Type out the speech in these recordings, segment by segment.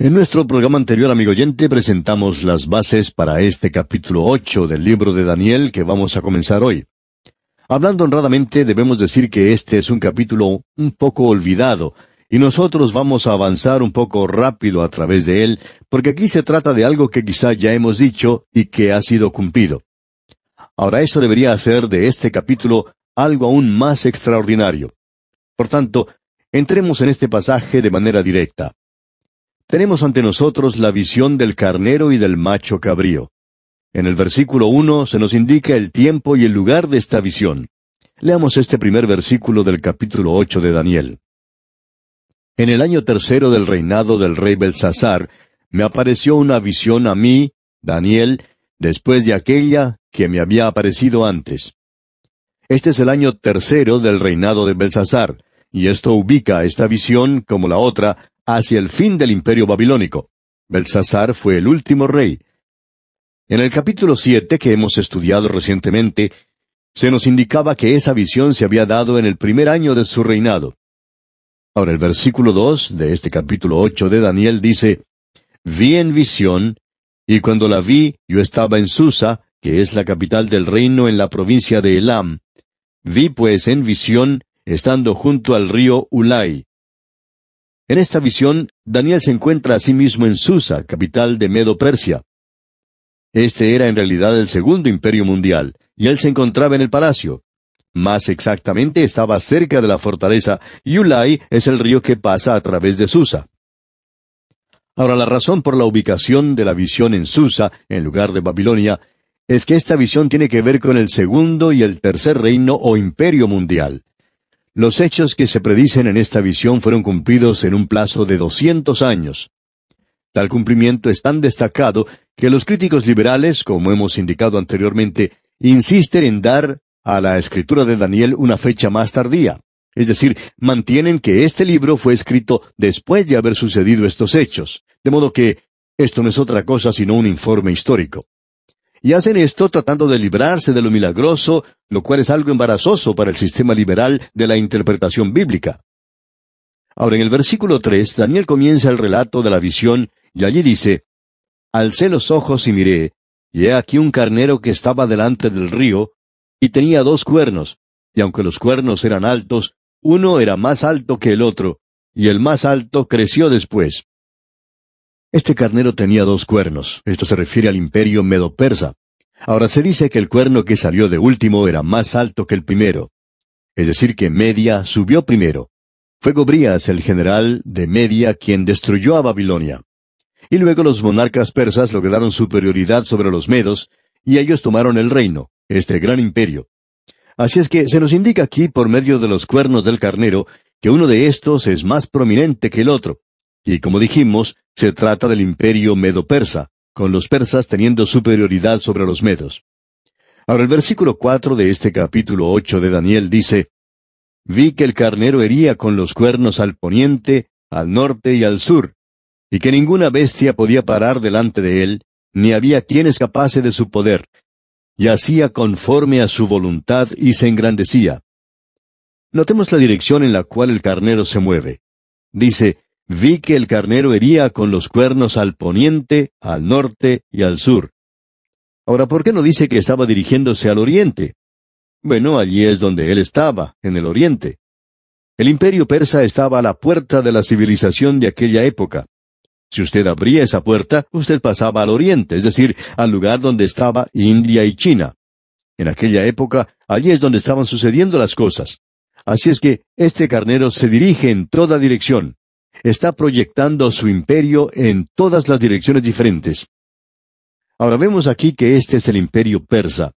En nuestro programa anterior, amigo oyente, presentamos las bases para este capítulo ocho del libro de Daniel que vamos a comenzar hoy. Hablando honradamente, debemos decir que este es un capítulo un poco olvidado, y nosotros vamos a avanzar un poco rápido a través de él, porque aquí se trata de algo que quizá ya hemos dicho y que ha sido cumplido. Ahora eso debería hacer de este capítulo algo aún más extraordinario. Por tanto, entremos en este pasaje de manera directa. Tenemos ante nosotros la visión del carnero y del macho cabrío. En el versículo uno se nos indica el tiempo y el lugar de esta visión. Leamos este primer versículo del capítulo ocho de Daniel. En el año tercero del reinado del rey Belsasar, me apareció una visión a mí, Daniel, después de aquella que me había aparecido antes. Este es el año tercero del reinado de Belsasar, y esto ubica esta visión, como la otra, hacia el fin del imperio babilónico. Belsasar fue el último rey. En el capítulo siete que hemos estudiado recientemente, se nos indicaba que esa visión se había dado en el primer año de su reinado. Ahora el versículo dos de este capítulo ocho de Daniel dice, Vi en visión, y cuando la vi, yo estaba en Susa, que es la capital del reino en la provincia de Elam. Vi pues en visión, estando junto al río Ulai. En esta visión, Daniel se encuentra a sí mismo en Susa, capital de Medo Persia. Este era en realidad el segundo imperio mundial, y él se encontraba en el palacio. Más exactamente estaba cerca de la fortaleza, y Ulai es el río que pasa a través de Susa. Ahora la razón por la ubicación de la visión en Susa, en lugar de Babilonia, es que esta visión tiene que ver con el segundo y el tercer reino o imperio mundial. Los hechos que se predicen en esta visión fueron cumplidos en un plazo de doscientos años. Tal cumplimiento es tan destacado que los críticos liberales, como hemos indicado anteriormente, insisten en dar a la escritura de Daniel una fecha más tardía. Es decir, mantienen que este libro fue escrito después de haber sucedido estos hechos. De modo que esto no es otra cosa sino un informe histórico. Y hacen esto tratando de librarse de lo milagroso, lo cual es algo embarazoso para el sistema liberal de la interpretación bíblica. Ahora en el versículo tres, Daniel comienza el relato de la visión, y allí dice, Alcé los ojos y miré, y he aquí un carnero que estaba delante del río, y tenía dos cuernos, y aunque los cuernos eran altos, uno era más alto que el otro, y el más alto creció después. Este carnero tenía dos cuernos. Esto se refiere al imperio medo-persa. Ahora se dice que el cuerno que salió de último era más alto que el primero. Es decir, que Media subió primero. Fue Gobrías, el general de Media, quien destruyó a Babilonia. Y luego los monarcas persas lograron superioridad sobre los medos, y ellos tomaron el reino, este gran imperio. Así es que se nos indica aquí, por medio de los cuernos del carnero, que uno de estos es más prominente que el otro. Y como dijimos, se trata del imperio medo-persa, con los persas teniendo superioridad sobre los medos. Ahora el versículo cuatro de este capítulo ocho de Daniel dice, Vi que el carnero hería con los cuernos al poniente, al norte y al sur, y que ninguna bestia podía parar delante de él, ni había quien escapase de su poder, y hacía conforme a su voluntad y se engrandecía. Notemos la dirección en la cual el carnero se mueve. Dice, vi que el carnero hería con los cuernos al poniente, al norte y al sur. Ahora, ¿por qué no dice que estaba dirigiéndose al oriente? Bueno, allí es donde él estaba, en el oriente. El imperio persa estaba a la puerta de la civilización de aquella época. Si usted abría esa puerta, usted pasaba al oriente, es decir, al lugar donde estaba India y China. En aquella época, allí es donde estaban sucediendo las cosas. Así es que este carnero se dirige en toda dirección está proyectando su imperio en todas las direcciones diferentes. Ahora vemos aquí que este es el imperio persa,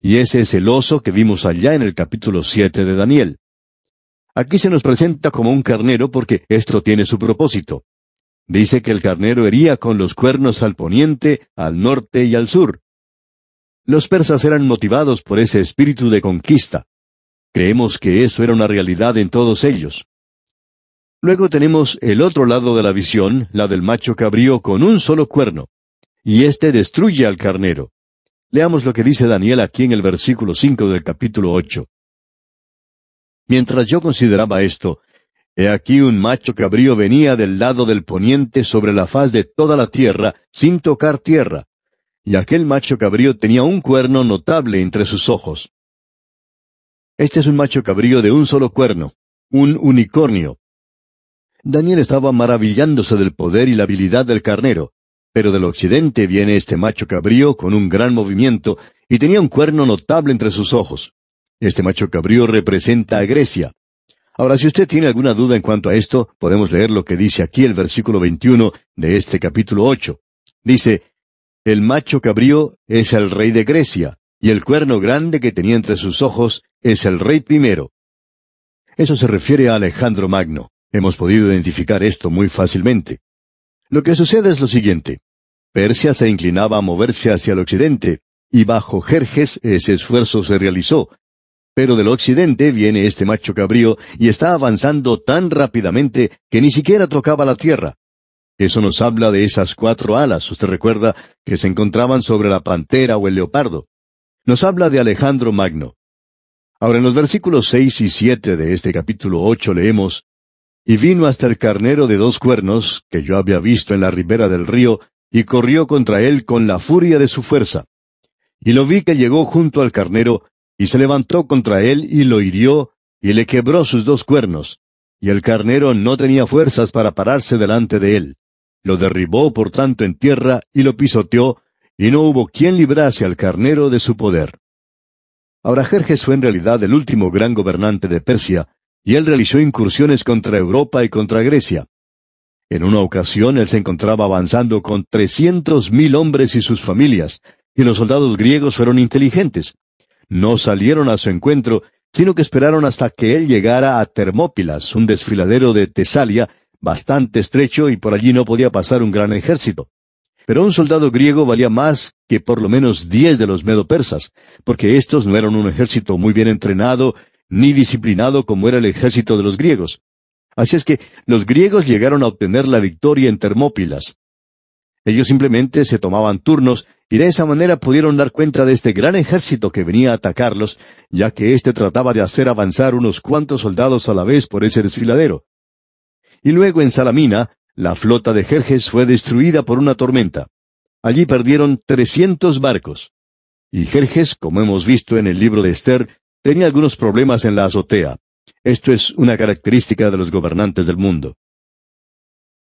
y ese es el oso que vimos allá en el capítulo siete de Daniel. Aquí se nos presenta como un carnero porque esto tiene su propósito. Dice que el carnero hería con los cuernos al poniente, al norte y al sur. Los persas eran motivados por ese espíritu de conquista. Creemos que eso era una realidad en todos ellos. Luego tenemos el otro lado de la visión, la del macho cabrío con un solo cuerno. Y éste destruye al carnero. Leamos lo que dice Daniel aquí en el versículo cinco del capítulo ocho. Mientras yo consideraba esto, He aquí un macho cabrío venía del lado del poniente sobre la faz de toda la tierra, sin tocar tierra. Y aquel macho cabrío tenía un cuerno notable entre sus ojos. Este es un macho cabrío de un solo cuerno, un unicornio. Daniel estaba maravillándose del poder y la habilidad del carnero, pero del occidente viene este macho cabrío con un gran movimiento y tenía un cuerno notable entre sus ojos. Este macho cabrío representa a Grecia. Ahora, si usted tiene alguna duda en cuanto a esto, podemos leer lo que dice aquí el versículo 21 de este capítulo 8. Dice, El macho cabrío es el rey de Grecia, y el cuerno grande que tenía entre sus ojos es el rey primero. Eso se refiere a Alejandro Magno. Hemos podido identificar esto muy fácilmente. Lo que sucede es lo siguiente. Persia se inclinaba a moverse hacia el occidente, y bajo Jerjes ese esfuerzo se realizó, pero del occidente viene este macho cabrío y está avanzando tan rápidamente que ni siquiera tocaba la tierra. Eso nos habla de esas cuatro alas, usted recuerda, que se encontraban sobre la pantera o el leopardo. Nos habla de Alejandro Magno. Ahora en los versículos seis y siete de este capítulo ocho leemos Y vino hasta el carnero de dos cuernos, que yo había visto en la ribera del río, y corrió contra él con la furia de su fuerza. Y lo vi que llegó junto al carnero, y se levantó contra él y lo hirió, y le quebró sus dos cuernos. Y el carnero no tenía fuerzas para pararse delante de él. Lo derribó por tanto en tierra y lo pisoteó, y no hubo quien librase al carnero de su poder. Ahora Jerjes fue en realidad el último gran gobernante de Persia, y él realizó incursiones contra Europa y contra Grecia. En una ocasión él se encontraba avanzando con trescientos mil hombres y sus familias, y los soldados griegos fueron inteligentes no salieron a su encuentro, sino que esperaron hasta que él llegara a Termópilas, un desfiladero de Tesalia, bastante estrecho y por allí no podía pasar un gran ejército. Pero un soldado griego valía más que por lo menos diez de los medo-persas, porque estos no eran un ejército muy bien entrenado ni disciplinado como era el ejército de los griegos. Así es que los griegos llegaron a obtener la victoria en Termópilas. Ellos simplemente se tomaban turnos y de esa manera pudieron dar cuenta de este gran ejército que venía a atacarlos, ya que éste trataba de hacer avanzar unos cuantos soldados a la vez por ese desfiladero. Y luego en Salamina, la flota de Jerjes fue destruida por una tormenta. Allí perdieron trescientos barcos. Y Jerjes, como hemos visto en el libro de Esther, tenía algunos problemas en la azotea. Esto es una característica de los gobernantes del mundo.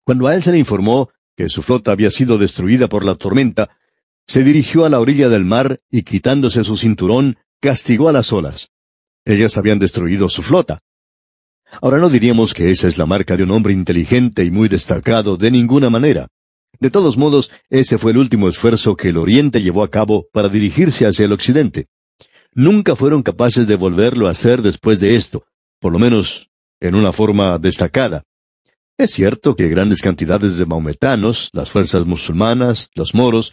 Cuando a él se le informó que su flota había sido destruida por la tormenta, se dirigió a la orilla del mar y quitándose su cinturón, castigó a las olas. Ellas habían destruido su flota. Ahora no diríamos que esa es la marca de un hombre inteligente y muy destacado de ninguna manera. De todos modos, ese fue el último esfuerzo que el Oriente llevó a cabo para dirigirse hacia el Occidente. Nunca fueron capaces de volverlo a hacer después de esto, por lo menos en una forma destacada. Es cierto que grandes cantidades de maometanos, las fuerzas musulmanas, los moros,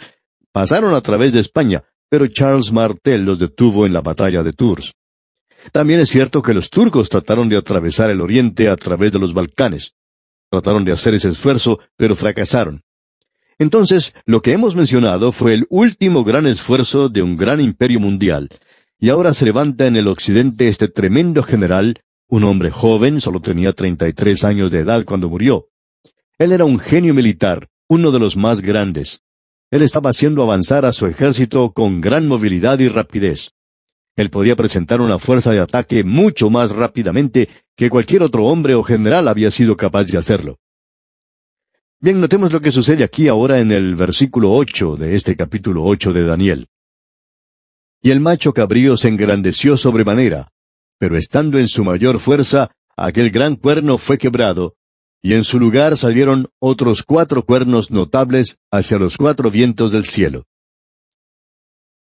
Pasaron a través de España, pero Charles Martel los detuvo en la batalla de Tours. También es cierto que los turcos trataron de atravesar el oriente a través de los Balcanes. Trataron de hacer ese esfuerzo, pero fracasaron. Entonces, lo que hemos mencionado fue el último gran esfuerzo de un gran imperio mundial, y ahora se levanta en el occidente este tremendo general, un hombre joven, solo tenía treinta y tres años de edad cuando murió. Él era un genio militar, uno de los más grandes. Él estaba haciendo avanzar a su ejército con gran movilidad y rapidez. Él podía presentar una fuerza de ataque mucho más rápidamente que cualquier otro hombre o general había sido capaz de hacerlo. Bien, notemos lo que sucede aquí ahora en el versículo ocho de este capítulo ocho de Daniel. Y el macho cabrío se engrandeció sobremanera, pero estando en su mayor fuerza, aquel gran cuerno fue quebrado, y en su lugar salieron otros cuatro cuernos notables hacia los cuatro vientos del cielo.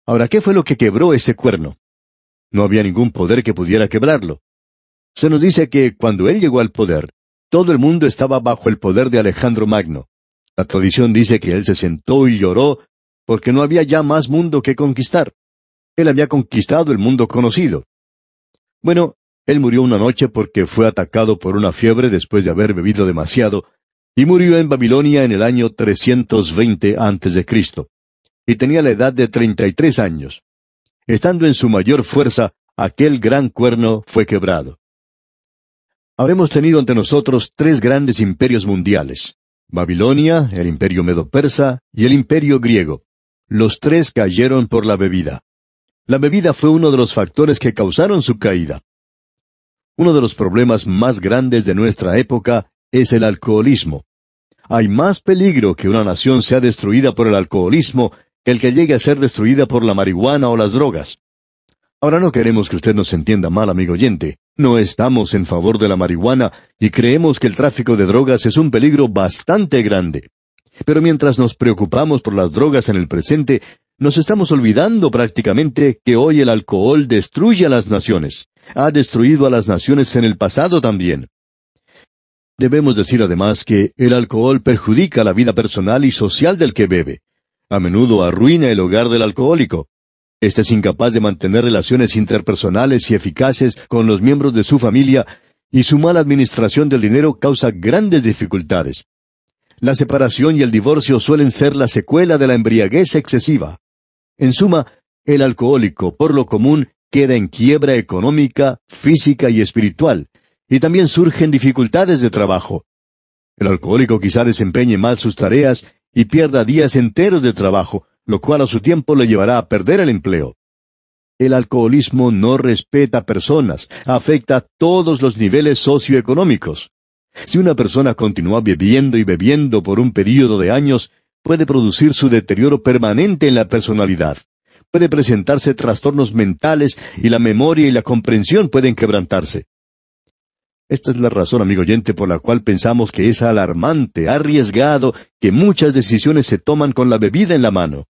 Ahora, ¿qué fue lo que quebró ese cuerno? No había ningún poder que pudiera quebrarlo. Se nos dice que cuando él llegó al poder, todo el mundo estaba bajo el poder de Alejandro Magno. La tradición dice que él se sentó y lloró porque no había ya más mundo que conquistar. Él había conquistado el mundo conocido. Bueno, él murió una noche porque fue atacado por una fiebre después de haber bebido demasiado, y murió en Babilonia en el año 320 antes de Cristo. Y tenía la edad de treinta y tres años. Estando en su mayor fuerza, aquel gran cuerno fue quebrado. habremos tenido ante nosotros tres grandes imperios mundiales. Babilonia, el imperio medo-persa y el imperio griego. Los tres cayeron por la bebida. La bebida fue uno de los factores que causaron su caída. Uno de los problemas más grandes de nuestra época es el alcoholismo. Hay más peligro que una nación sea destruida por el alcoholismo que el que llegue a ser destruida por la marihuana o las drogas. Ahora no queremos que usted nos entienda mal, amigo oyente. No estamos en favor de la marihuana y creemos que el tráfico de drogas es un peligro bastante grande. Pero mientras nos preocupamos por las drogas en el presente, nos estamos olvidando prácticamente que hoy el alcohol destruye a las naciones. Ha destruido a las naciones en el pasado también. Debemos decir además que el alcohol perjudica la vida personal y social del que bebe. A menudo arruina el hogar del alcohólico. Este es incapaz de mantener relaciones interpersonales y eficaces con los miembros de su familia y su mala administración del dinero causa grandes dificultades. La separación y el divorcio suelen ser la secuela de la embriaguez excesiva. En suma, el alcohólico, por lo común, queda en quiebra económica, física y espiritual, y también surgen dificultades de trabajo. El alcohólico quizá desempeñe mal sus tareas y pierda días enteros de trabajo, lo cual a su tiempo le llevará a perder el empleo. El alcoholismo no respeta personas, afecta a todos los niveles socioeconómicos. Si una persona continúa bebiendo y bebiendo por un período de años, puede producir su deterioro permanente en la personalidad. Puede presentarse trastornos mentales y la memoria y la comprensión pueden quebrantarse. Esta es la razón, amigo oyente, por la cual pensamos que es alarmante, arriesgado, que muchas decisiones se toman con la bebida en la mano.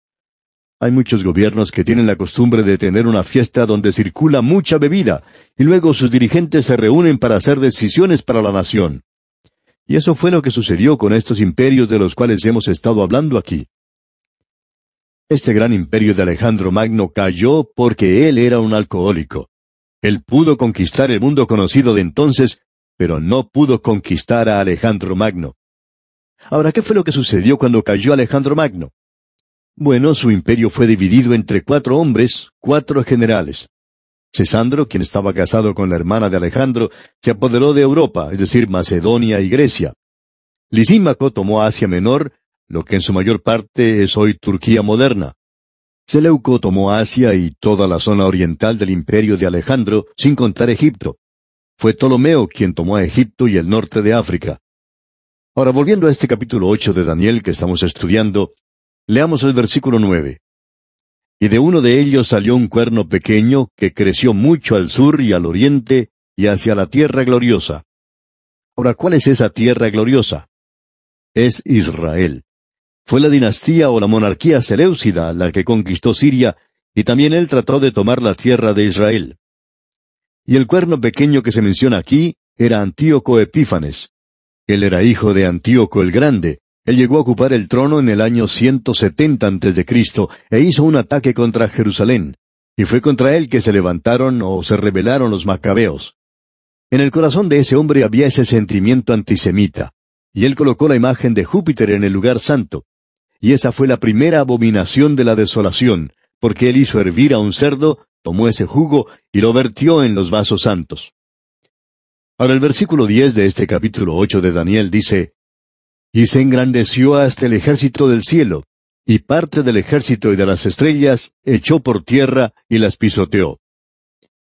Hay muchos gobiernos que tienen la costumbre de tener una fiesta donde circula mucha bebida, y luego sus dirigentes se reúnen para hacer decisiones para la nación. Y eso fue lo que sucedió con estos imperios de los cuales hemos estado hablando aquí. Este gran imperio de Alejandro Magno cayó porque él era un alcohólico. Él pudo conquistar el mundo conocido de entonces, pero no pudo conquistar a Alejandro Magno. Ahora, ¿qué fue lo que sucedió cuando cayó Alejandro Magno? Bueno, su imperio fue dividido entre cuatro hombres, cuatro generales. Cesandro, quien estaba casado con la hermana de Alejandro, se apoderó de Europa, es decir, Macedonia y Grecia. Lisímaco tomó Asia Menor, lo que en su mayor parte es hoy Turquía moderna. Seleuco tomó Asia y toda la zona oriental del imperio de Alejandro, sin contar Egipto. Fue Ptolomeo quien tomó a Egipto y el norte de África. Ahora, volviendo a este capítulo ocho de Daniel que estamos estudiando, Leamos el versículo nueve. Y de uno de ellos salió un cuerno pequeño que creció mucho al sur y al oriente y hacia la tierra gloriosa. Ahora, ¿cuál es esa tierra gloriosa? Es Israel. Fue la dinastía o la monarquía seleucida la que conquistó Siria, y también él trató de tomar la tierra de Israel. Y el cuerno pequeño que se menciona aquí era Antíoco Epífanes. Él era hijo de Antíoco el Grande, él llegó a ocupar el trono en el año 170 a.C. e hizo un ataque contra Jerusalén, y fue contra él que se levantaron o se rebelaron los macabeos. En el corazón de ese hombre había ese sentimiento antisemita, y él colocó la imagen de Júpiter en el lugar santo. Y esa fue la primera abominación de la desolación, porque él hizo hervir a un cerdo, tomó ese jugo y lo vertió en los vasos santos. Ahora el versículo 10 de este capítulo 8 de Daniel dice, y se engrandeció hasta el ejército del cielo, y parte del ejército y de las estrellas echó por tierra y las pisoteó.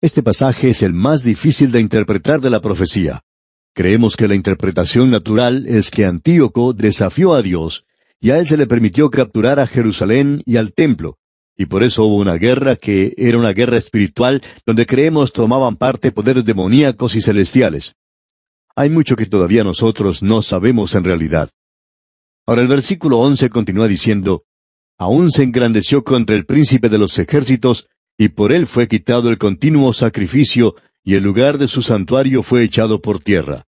Este pasaje es el más difícil de interpretar de la profecía. Creemos que la interpretación natural es que Antíoco desafió a Dios, y a él se le permitió capturar a Jerusalén y al templo, y por eso hubo una guerra que era una guerra espiritual donde creemos tomaban parte poderes demoníacos y celestiales. Hay mucho que todavía nosotros no sabemos en realidad. Ahora el versículo once continúa diciendo, Aún se engrandeció contra el príncipe de los ejércitos, y por él fue quitado el continuo sacrificio, y el lugar de su santuario fue echado por tierra.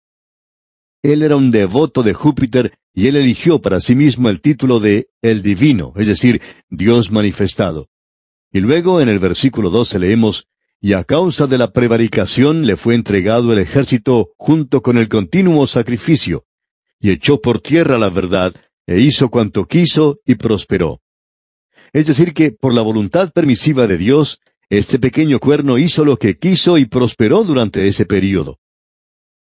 Él era un devoto de Júpiter, y él eligió para sí mismo el título de el divino, es decir, Dios manifestado. Y luego en el versículo doce leemos, y a causa de la prevaricación le fue entregado el ejército junto con el continuo sacrificio, y echó por tierra la verdad, e hizo cuanto quiso y prosperó. Es decir, que por la voluntad permisiva de Dios, este pequeño cuerno hizo lo que quiso y prosperó durante ese período.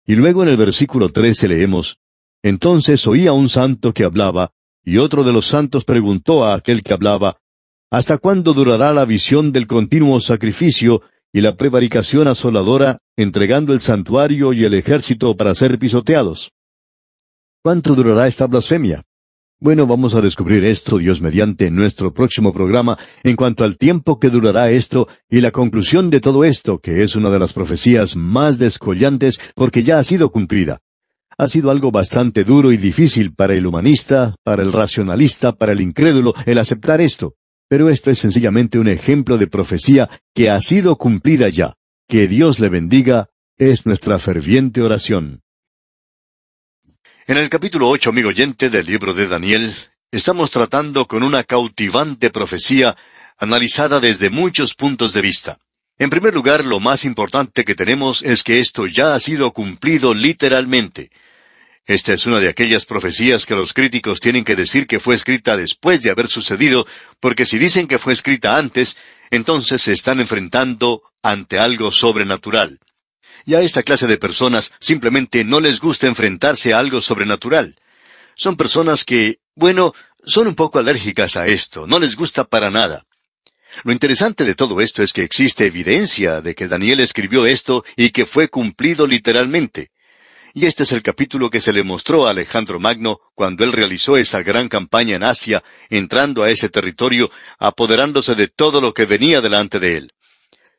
Y luego en el versículo 13 leemos, Entonces oía un santo que hablaba, y otro de los santos preguntó a aquel que hablaba, ¿Hasta cuándo durará la visión del continuo sacrificio y la prevaricación asoladora, entregando el santuario y el ejército para ser pisoteados? ¿Cuánto durará esta blasfemia? Bueno, vamos a descubrir esto, Dios mediante, nuestro próximo programa, en cuanto al tiempo que durará esto y la conclusión de todo esto, que es una de las profecías más descollantes porque ya ha sido cumplida. Ha sido algo bastante duro y difícil para el humanista, para el racionalista, para el incrédulo, el aceptar esto. Pero esto es sencillamente un ejemplo de profecía que ha sido cumplida ya. Que Dios le bendiga es nuestra ferviente oración. En el capítulo ocho, amigo oyente del libro de Daniel, estamos tratando con una cautivante profecía analizada desde muchos puntos de vista. En primer lugar, lo más importante que tenemos es que esto ya ha sido cumplido literalmente. Esta es una de aquellas profecías que los críticos tienen que decir que fue escrita después de haber sucedido, porque si dicen que fue escrita antes, entonces se están enfrentando ante algo sobrenatural. Y a esta clase de personas simplemente no les gusta enfrentarse a algo sobrenatural. Son personas que, bueno, son un poco alérgicas a esto, no les gusta para nada. Lo interesante de todo esto es que existe evidencia de que Daniel escribió esto y que fue cumplido literalmente. Y este es el capítulo que se le mostró a Alejandro Magno cuando él realizó esa gran campaña en Asia, entrando a ese territorio, apoderándose de todo lo que venía delante de él.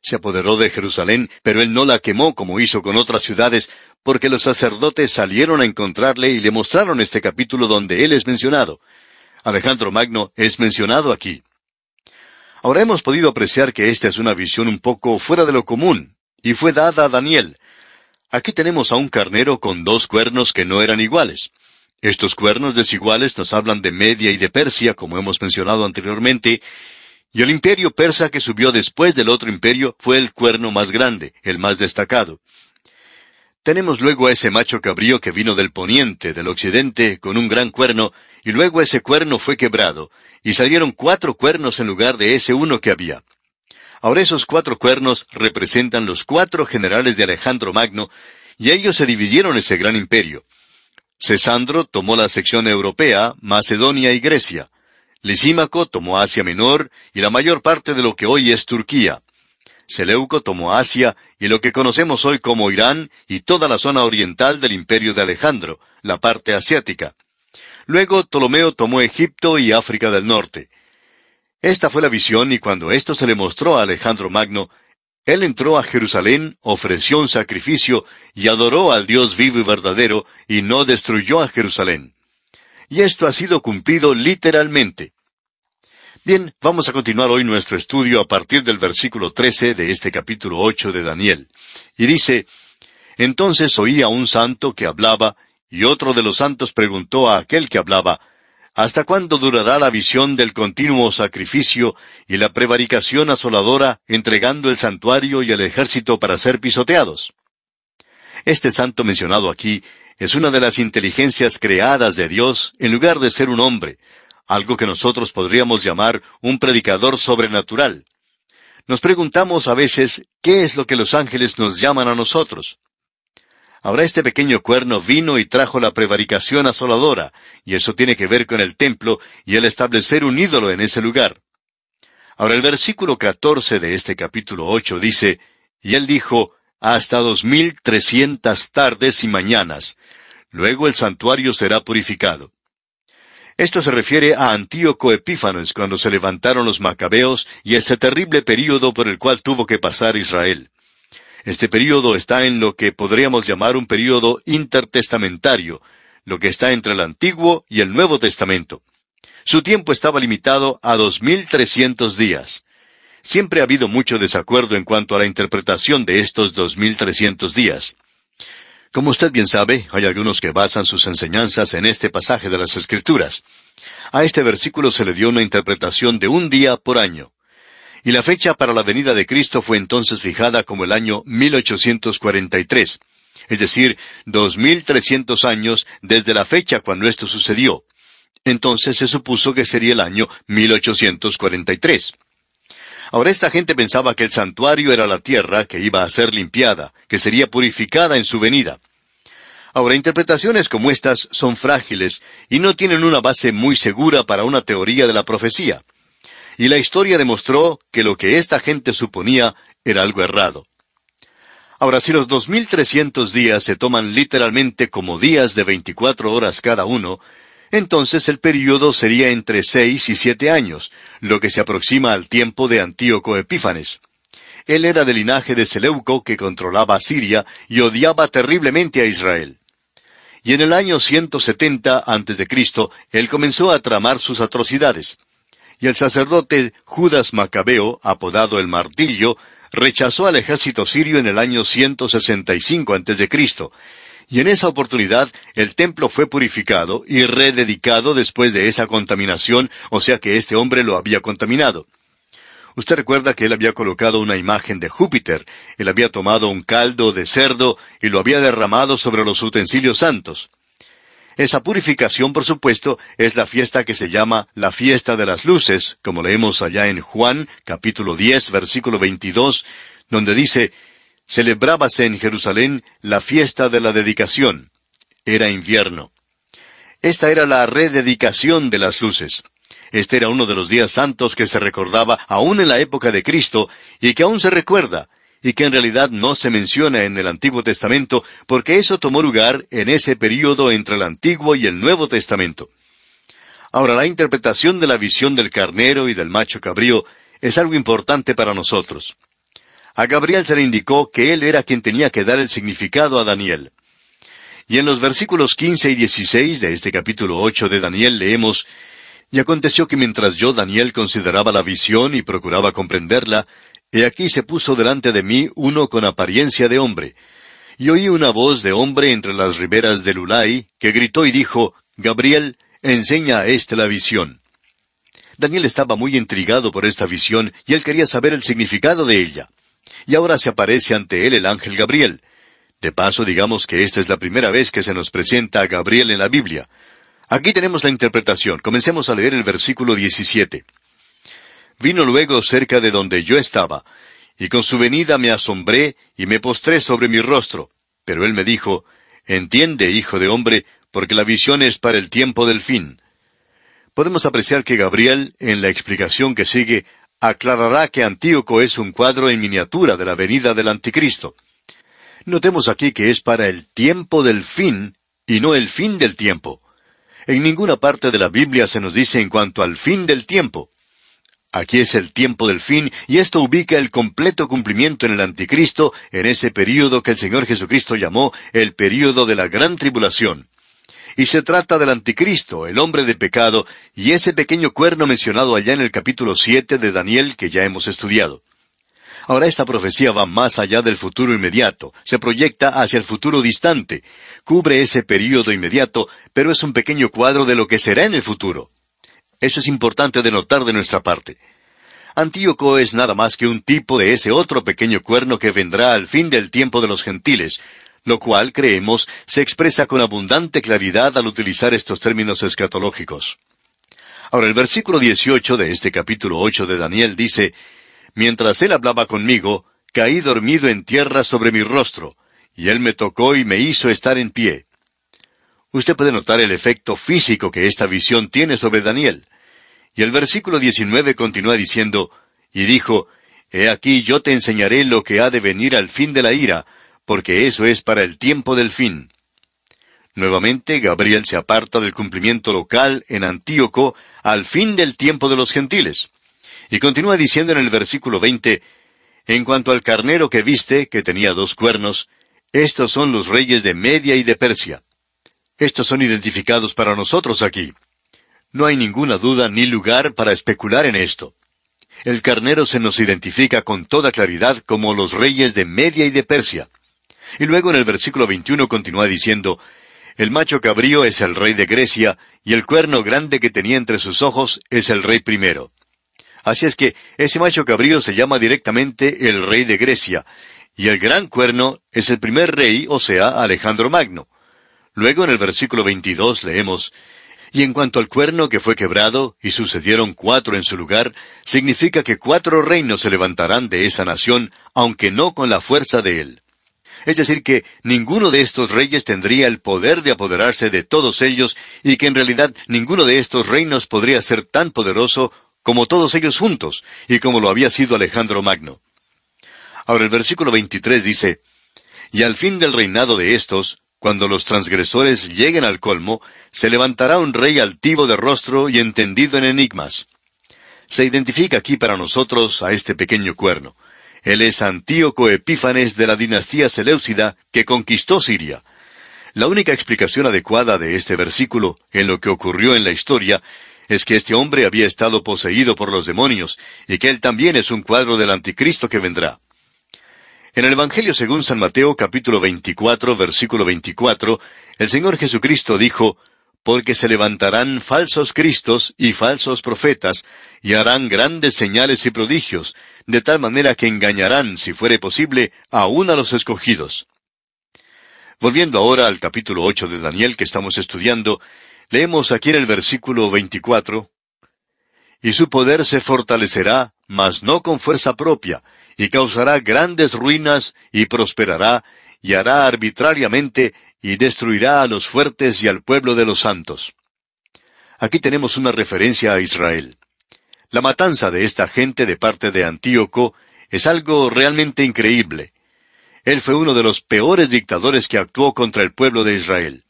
Se apoderó de Jerusalén, pero él no la quemó como hizo con otras ciudades, porque los sacerdotes salieron a encontrarle y le mostraron este capítulo donde él es mencionado. Alejandro Magno es mencionado aquí. Ahora hemos podido apreciar que esta es una visión un poco fuera de lo común, y fue dada a Daniel, Aquí tenemos a un carnero con dos cuernos que no eran iguales. Estos cuernos desiguales nos hablan de Media y de Persia, como hemos mencionado anteriormente, y el imperio persa que subió después del otro imperio fue el cuerno más grande, el más destacado. Tenemos luego a ese macho cabrío que vino del poniente, del occidente, con un gran cuerno, y luego ese cuerno fue quebrado, y salieron cuatro cuernos en lugar de ese uno que había. Ahora esos cuatro cuernos representan los cuatro generales de Alejandro Magno, y ellos se dividieron ese gran imperio. Cesandro tomó la sección europea, Macedonia y Grecia. Lisímaco tomó Asia Menor y la mayor parte de lo que hoy es Turquía. Seleuco tomó Asia y lo que conocemos hoy como Irán y toda la zona oriental del imperio de Alejandro, la parte asiática. Luego Ptolomeo tomó Egipto y África del Norte. Esta fue la visión y cuando esto se le mostró a Alejandro Magno, él entró a Jerusalén, ofreció un sacrificio y adoró al Dios vivo y verdadero y no destruyó a Jerusalén. Y esto ha sido cumplido literalmente. Bien, vamos a continuar hoy nuestro estudio a partir del versículo 13 de este capítulo 8 de Daniel. Y dice, Entonces oía un santo que hablaba, y otro de los santos preguntó a aquel que hablaba, ¿Hasta cuándo durará la visión del continuo sacrificio y la prevaricación asoladora entregando el santuario y el ejército para ser pisoteados? Este santo mencionado aquí es una de las inteligencias creadas de Dios en lugar de ser un hombre, algo que nosotros podríamos llamar un predicador sobrenatural. Nos preguntamos a veces qué es lo que los ángeles nos llaman a nosotros. Ahora este pequeño cuerno vino y trajo la prevaricación asoladora, y eso tiene que ver con el templo y el establecer un ídolo en ese lugar. Ahora el versículo 14 de este capítulo 8 dice, Y él dijo, hasta dos mil trescientas tardes y mañanas. Luego el santuario será purificado. Esto se refiere a Antíoco Epífanes cuando se levantaron los macabeos y ese terrible período por el cual tuvo que pasar Israel. Este período está en lo que podríamos llamar un período intertestamentario, lo que está entre el Antiguo y el Nuevo Testamento. Su tiempo estaba limitado a dos mil trescientos días. Siempre ha habido mucho desacuerdo en cuanto a la interpretación de estos dos mil trescientos días. Como usted bien sabe, hay algunos que basan sus enseñanzas en este pasaje de las Escrituras. A este versículo se le dio una interpretación de un día por año y la fecha para la venida de Cristo fue entonces fijada como el año 1843, es decir, 2300 años desde la fecha cuando esto sucedió. Entonces se supuso que sería el año 1843. Ahora esta gente pensaba que el santuario era la tierra que iba a ser limpiada, que sería purificada en su venida. Ahora, interpretaciones como estas son frágiles y no tienen una base muy segura para una teoría de la profecía. Y la historia demostró que lo que esta gente suponía era algo errado. Ahora, si los 2300 días se toman literalmente como días de 24 horas cada uno, entonces el período sería entre seis y siete años, lo que se aproxima al tiempo de Antíoco Epífanes. Él era del linaje de Seleuco que controlaba Siria y odiaba terriblemente a Israel. Y en el año 170 a.C., él comenzó a tramar sus atrocidades. Y el sacerdote Judas Macabeo, apodado el Martillo, rechazó al ejército sirio en el año 165 a.C., y en esa oportunidad el templo fue purificado y rededicado después de esa contaminación, o sea que este hombre lo había contaminado. Usted recuerda que él había colocado una imagen de Júpiter, él había tomado un caldo de cerdo y lo había derramado sobre los utensilios santos. Esa purificación, por supuesto, es la fiesta que se llama la fiesta de las luces, como leemos allá en Juan, capítulo 10, versículo 22, donde dice, celebrábase en Jerusalén la fiesta de la dedicación. Era invierno. Esta era la rededicación de las luces. Este era uno de los días santos que se recordaba aún en la época de Cristo y que aún se recuerda, y que en realidad no se menciona en el Antiguo Testamento porque eso tomó lugar en ese período entre el Antiguo y el Nuevo Testamento. Ahora, la interpretación de la visión del carnero y del macho cabrío es algo importante para nosotros. A Gabriel se le indicó que él era quien tenía que dar el significado a Daniel. Y en los versículos 15 y 16 de este capítulo 8 de Daniel leemos, y aconteció que mientras yo, Daniel, consideraba la visión y procuraba comprenderla, he aquí se puso delante de mí uno con apariencia de hombre. Y oí una voz de hombre entre las riberas del Ulai, que gritó y dijo, Gabriel, enseña a éste la visión. Daniel estaba muy intrigado por esta visión y él quería saber el significado de ella. Y ahora se aparece ante él el ángel Gabriel. De paso, digamos que esta es la primera vez que se nos presenta a Gabriel en la Biblia. Aquí tenemos la interpretación. Comencemos a leer el versículo 17. Vino luego cerca de donde yo estaba, y con su venida me asombré y me postré sobre mi rostro. Pero él me dijo, Entiende, hijo de hombre, porque la visión es para el tiempo del fin. Podemos apreciar que Gabriel, en la explicación que sigue, aclarará que Antíoco es un cuadro en miniatura de la venida del Anticristo. Notemos aquí que es para el tiempo del fin y no el fin del tiempo. En ninguna parte de la Biblia se nos dice en cuanto al fin del tiempo. Aquí es el tiempo del fin y esto ubica el completo cumplimiento en el anticristo en ese período que el Señor Jesucristo llamó el período de la gran tribulación. Y se trata del anticristo, el hombre de pecado, y ese pequeño cuerno mencionado allá en el capítulo siete de Daniel que ya hemos estudiado. Ahora esta profecía va más allá del futuro inmediato, se proyecta hacia el futuro distante, cubre ese período inmediato, pero es un pequeño cuadro de lo que será en el futuro. Eso es importante de notar de nuestra parte. Antíoco es nada más que un tipo de ese otro pequeño cuerno que vendrá al fin del tiempo de los gentiles, lo cual, creemos, se expresa con abundante claridad al utilizar estos términos escatológicos. Ahora, el versículo 18 de este capítulo 8 de Daniel dice, Mientras él hablaba conmigo, caí dormido en tierra sobre mi rostro, y él me tocó y me hizo estar en pie. Usted puede notar el efecto físico que esta visión tiene sobre Daniel. Y el versículo 19 continúa diciendo, y dijo, He aquí yo te enseñaré lo que ha de venir al fin de la ira, porque eso es para el tiempo del fin. Nuevamente Gabriel se aparta del cumplimiento local en Antíoco al fin del tiempo de los gentiles. Y continúa diciendo en el versículo 20, En cuanto al carnero que viste, que tenía dos cuernos, estos son los reyes de Media y de Persia. Estos son identificados para nosotros aquí. No hay ninguna duda ni lugar para especular en esto. El carnero se nos identifica con toda claridad como los reyes de Media y de Persia. Y luego en el versículo 21 continúa diciendo, El macho cabrío es el rey de Grecia, y el cuerno grande que tenía entre sus ojos es el rey primero. Así es que ese macho cabrío se llama directamente el rey de Grecia, y el gran cuerno es el primer rey, o sea, Alejandro Magno. Luego en el versículo 22 leemos, Y en cuanto al cuerno que fue quebrado, y sucedieron cuatro en su lugar, significa que cuatro reinos se levantarán de esa nación, aunque no con la fuerza de él. Es decir, que ninguno de estos reyes tendría el poder de apoderarse de todos ellos y que en realidad ninguno de estos reinos podría ser tan poderoso como todos ellos juntos y como lo había sido Alejandro Magno. Ahora el versículo 23 dice, Y al fin del reinado de estos, cuando los transgresores lleguen al colmo, se levantará un rey altivo de rostro y entendido en enigmas. Se identifica aquí para nosotros a este pequeño cuerno. Él es Antíoco Epífanes de la dinastía Seleucida que conquistó Siria. La única explicación adecuada de este versículo en lo que ocurrió en la historia es que este hombre había estado poseído por los demonios y que él también es un cuadro del anticristo que vendrá. En el Evangelio según San Mateo capítulo 24 versículo 24, el Señor Jesucristo dijo, Porque se levantarán falsos cristos y falsos profetas, y harán grandes señales y prodigios, de tal manera que engañarán, si fuere posible, aún a los escogidos. Volviendo ahora al capítulo ocho de Daniel que estamos estudiando, leemos aquí en el versículo 24, Y su poder se fortalecerá, mas no con fuerza propia, y causará grandes ruinas, y prosperará, y hará arbitrariamente, y destruirá a los fuertes y al pueblo de los santos. Aquí tenemos una referencia a Israel. La matanza de esta gente de parte de Antíoco es algo realmente increíble. Él fue uno de los peores dictadores que actuó contra el pueblo de Israel.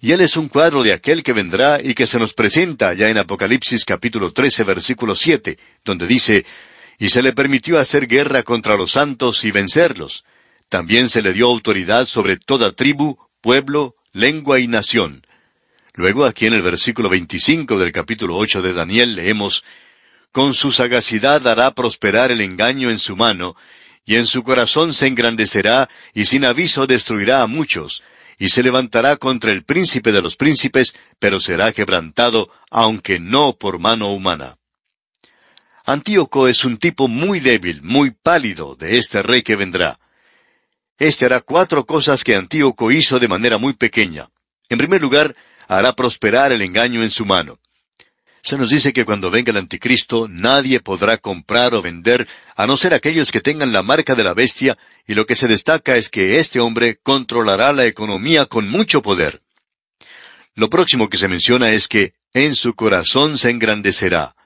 Y él es un cuadro de aquel que vendrá y que se nos presenta ya en Apocalipsis capítulo 13 versículo 7, donde dice, y se le permitió hacer guerra contra los santos y vencerlos. También se le dio autoridad sobre toda tribu, pueblo, lengua y nación. Luego aquí en el versículo 25 del capítulo 8 de Daniel leemos, con su sagacidad hará prosperar el engaño en su mano, y en su corazón se engrandecerá, y sin aviso destruirá a muchos, y se levantará contra el príncipe de los príncipes, pero será quebrantado, aunque no por mano humana. Antíoco es un tipo muy débil, muy pálido de este rey que vendrá. Este hará cuatro cosas que Antíoco hizo de manera muy pequeña. En primer lugar, hará prosperar el engaño en su mano. Se nos dice que cuando venga el anticristo nadie podrá comprar o vender a no ser aquellos que tengan la marca de la bestia, y lo que se destaca es que este hombre controlará la economía con mucho poder. Lo próximo que se menciona es que en su corazón se engrandecerá.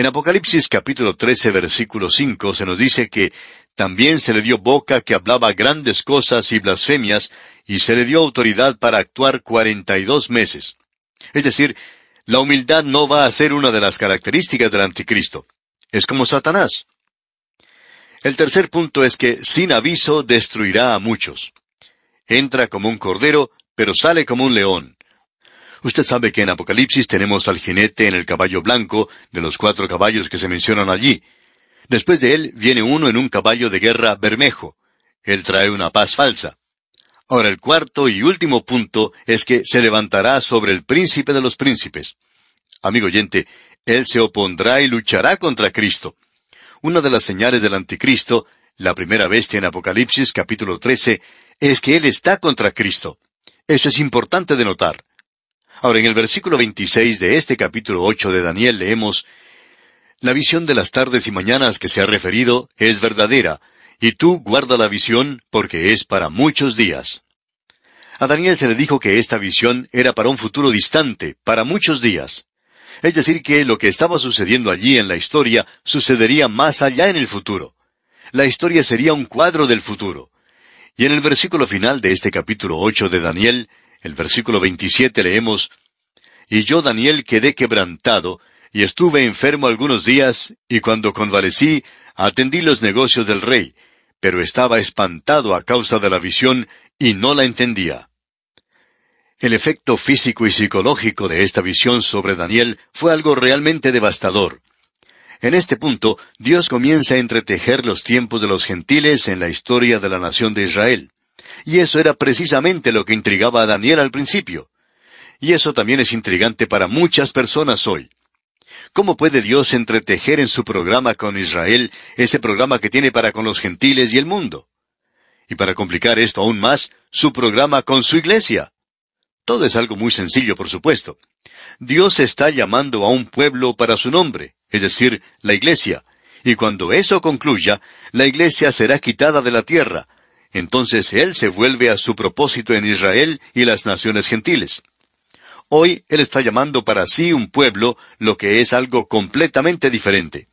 En Apocalipsis capítulo 13 versículo 5 se nos dice que también se le dio boca que hablaba grandes cosas y blasfemias, y se le dio autoridad para actuar cuarenta y dos meses. Es decir, la humildad no va a ser una de las características del anticristo. Es como Satanás. El tercer punto es que sin aviso destruirá a muchos. Entra como un cordero, pero sale como un león. Usted sabe que en Apocalipsis tenemos al jinete en el caballo blanco, de los cuatro caballos que se mencionan allí. Después de él viene uno en un caballo de guerra bermejo. Él trae una paz falsa. Ahora el cuarto y último punto es que se levantará sobre el príncipe de los príncipes. Amigo oyente, él se opondrá y luchará contra Cristo. Una de las señales del anticristo, la primera bestia en Apocalipsis capítulo 13, es que él está contra Cristo. Eso es importante de notar. Ahora en el versículo 26 de este capítulo 8 de Daniel leemos, La visión de las tardes y mañanas que se ha referido es verdadera, y tú guarda la visión porque es para muchos días. A Daniel se le dijo que esta visión era para un futuro distante, para muchos días. Es decir, que lo que estaba sucediendo allí en la historia sucedería más allá en el futuro. La historia sería un cuadro del futuro. Y en el versículo final de este capítulo ocho de Daniel, el versículo veintisiete leemos Y yo Daniel quedé quebrantado, y estuve enfermo algunos días, y cuando convalecí, atendí los negocios del rey, pero estaba espantado a causa de la visión y no la entendía. El efecto físico y psicológico de esta visión sobre Daniel fue algo realmente devastador. En este punto, Dios comienza a entretejer los tiempos de los gentiles en la historia de la nación de Israel. Y eso era precisamente lo que intrigaba a Daniel al principio. Y eso también es intrigante para muchas personas hoy. ¿Cómo puede Dios entretejer en su programa con Israel ese programa que tiene para con los gentiles y el mundo? Y para complicar esto aún más, su programa con su iglesia. Todo es algo muy sencillo, por supuesto. Dios está llamando a un pueblo para su nombre, es decir, la iglesia, y cuando eso concluya, la iglesia será quitada de la tierra, entonces Él se vuelve a su propósito en Israel y las naciones gentiles. Hoy Él está llamando para sí un pueblo, lo que es algo completamente diferente.